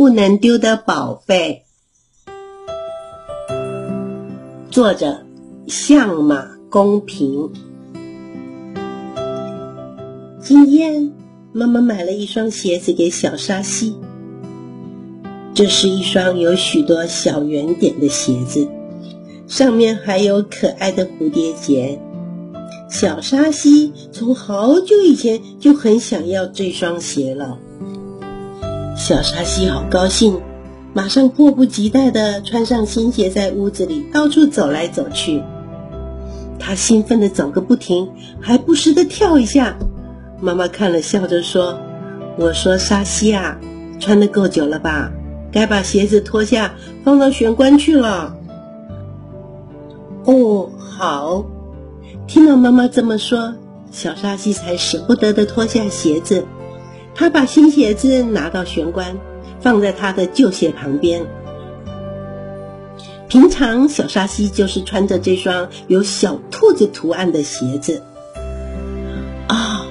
不能丢的宝贝。作者：相马公平。今天妈妈买了一双鞋子给小沙溪，这是一双有许多小圆点的鞋子，上面还有可爱的蝴蝶结。小沙溪从好久以前就很想要这双鞋了。小沙溪好高兴，马上迫不及待地穿上新鞋，在屋子里到处走来走去。他兴奋地走个不停，还不时地跳一下。妈妈看了，笑着说：“我说沙溪啊，穿得够久了吧？该把鞋子脱下，放到玄关去了。”哦，好。听到妈妈这么说，小沙溪才舍不得的脱下鞋子。他把新鞋子拿到玄关，放在他的旧鞋旁边。平常小沙溪就是穿着这双有小兔子图案的鞋子。啊！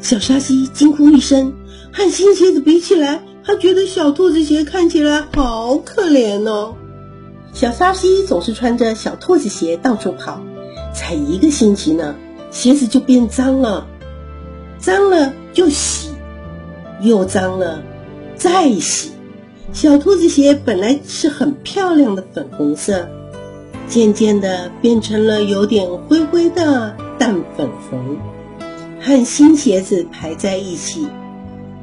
小沙溪惊呼一声，和新鞋子比起来，他觉得小兔子鞋看起来好可怜哦。小沙溪总是穿着小兔子鞋到处跑。才一个星期呢，鞋子就变脏了，脏了就洗，又脏了再洗。小兔子鞋本来是很漂亮的粉红色，渐渐的变成了有点灰灰的淡粉红，和新鞋子排在一起，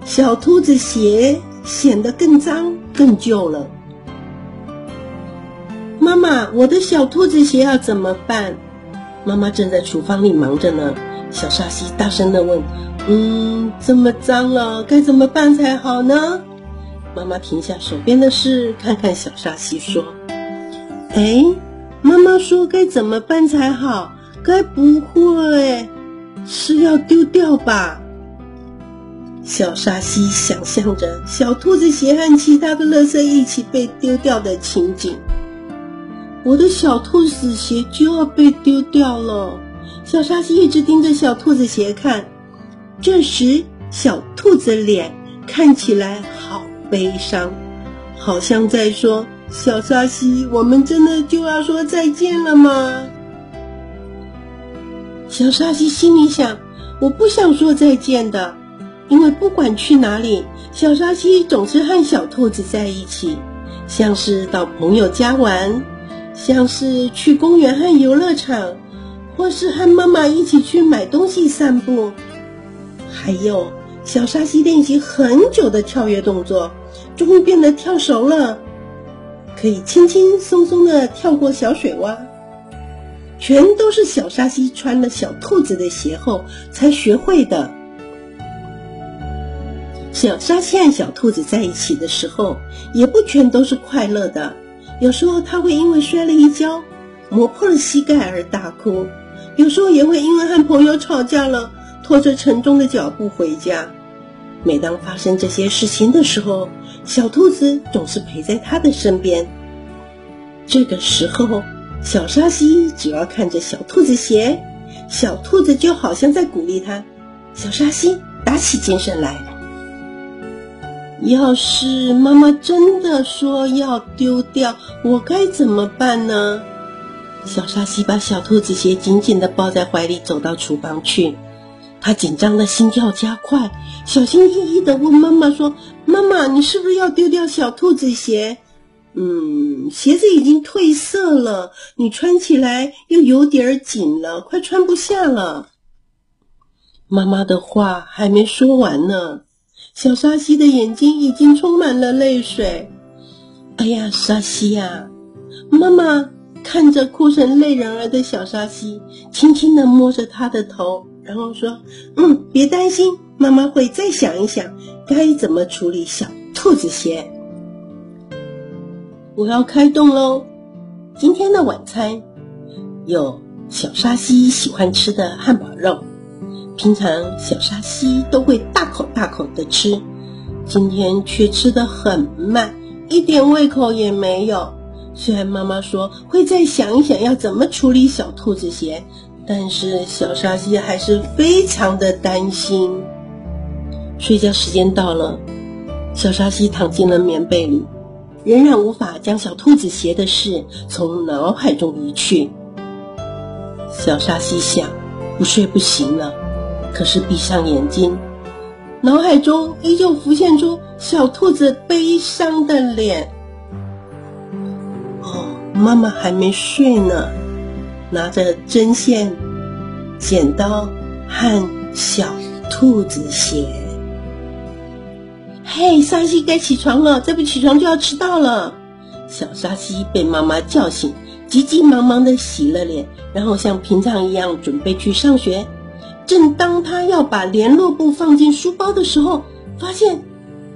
小兔子鞋显得更脏更旧了。妈妈，我的小兔子鞋要怎么办？妈妈正在厨房里忙着呢，小沙溪大声地问：“嗯，这么脏了，该怎么办才好呢？”妈妈停下手边的事，看看小沙溪说：“哎，妈妈说该怎么办才好？该不会是要丢掉吧？”小沙溪想象着小兔子鞋和其他的垃圾一起被丢掉的情景。我的小兔子鞋就要被丢掉了，小沙溪一直盯着小兔子鞋看。这时，小兔子脸看起来好悲伤，好像在说：“小沙溪，我们真的就要说再见了吗？”小沙溪心里想：“我不想说再见的，因为不管去哪里，小沙溪总是和小兔子在一起，像是到朋友家玩。”像是去公园和游乐场，或是和妈妈一起去买东西散步，还有小沙溪练习很久的跳跃动作，终于变得跳熟了，可以轻轻松松的跳过小水洼，全都是小沙溪穿了小兔子的鞋后才学会的。小沙溪和小兔子在一起的时候，也不全都是快乐的。有时候他会因为摔了一跤，磨破了膝盖而大哭；有时候也会因为和朋友吵架了，拖着沉重的脚步回家。每当发生这些事情的时候，小兔子总是陪在他的身边。这个时候，小沙溪只要看着小兔子鞋，小兔子就好像在鼓励他：“小沙溪，打起精神来。”要是妈妈真的说要丢掉，我该怎么办呢？小沙溪把小兔子鞋紧紧地抱在怀里，走到厨房去。他紧张的心跳加快，小心翼翼地问妈妈说：“妈妈，你是不是要丢掉小兔子鞋？嗯，鞋子已经褪色了，你穿起来又有点紧了，快穿不下了。”妈妈的话还没说完呢。小沙溪的眼睛已经充满了泪水。哎呀，沙溪呀！妈妈看着哭成泪人儿的小沙溪，轻轻地摸着他的头，然后说：“嗯，别担心，妈妈会再想一想，该怎么处理小兔子鞋。我要开动喽！今天的晚餐有小沙溪喜欢吃的汉堡肉。”平常小沙溪都会大口大口的吃，今天却吃的很慢，一点胃口也没有。虽然妈妈说会再想一想要怎么处理小兔子鞋，但是小沙溪还是非常的担心。睡觉时间到了，小沙西躺进了棉被里，仍然无法将小兔子鞋的事从脑海中移去。小沙西想，不睡不行了。可是闭上眼睛，脑海中依旧浮现出小兔子悲伤的脸。哦，妈妈还没睡呢，拿着针线、剪刀和小兔子鞋。嘿，沙西该起床了，再不起床就要迟到了。小沙西被妈妈叫醒，急急忙忙的洗了脸，然后像平常一样准备去上学。正当他要把联络簿放进书包的时候，发现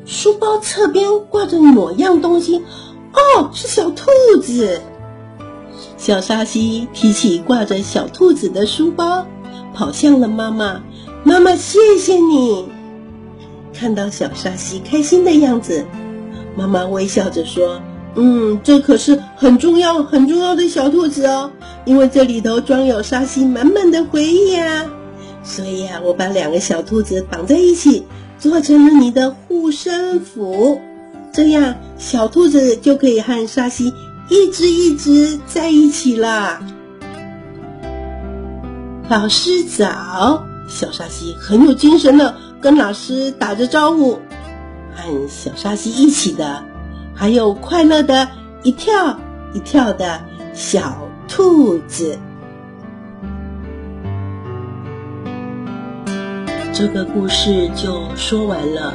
书包侧边挂着某样东西。哦，是小兔子。小沙西提起挂着小兔子的书包，跑向了妈妈。妈妈，谢谢你。看到小沙西开心的样子，妈妈微笑着说：“嗯，这可是很重要、很重要的小兔子哦，因为这里头装有沙西满满的回忆啊。”所以啊，我把两个小兔子绑在一起，做成了你的护身符，这样小兔子就可以和沙西一直一直在一起啦。老师早，小沙西很有精神的跟老师打着招呼，和小沙西一起的还有快乐的一跳一跳的小兔子。这个故事就说完了。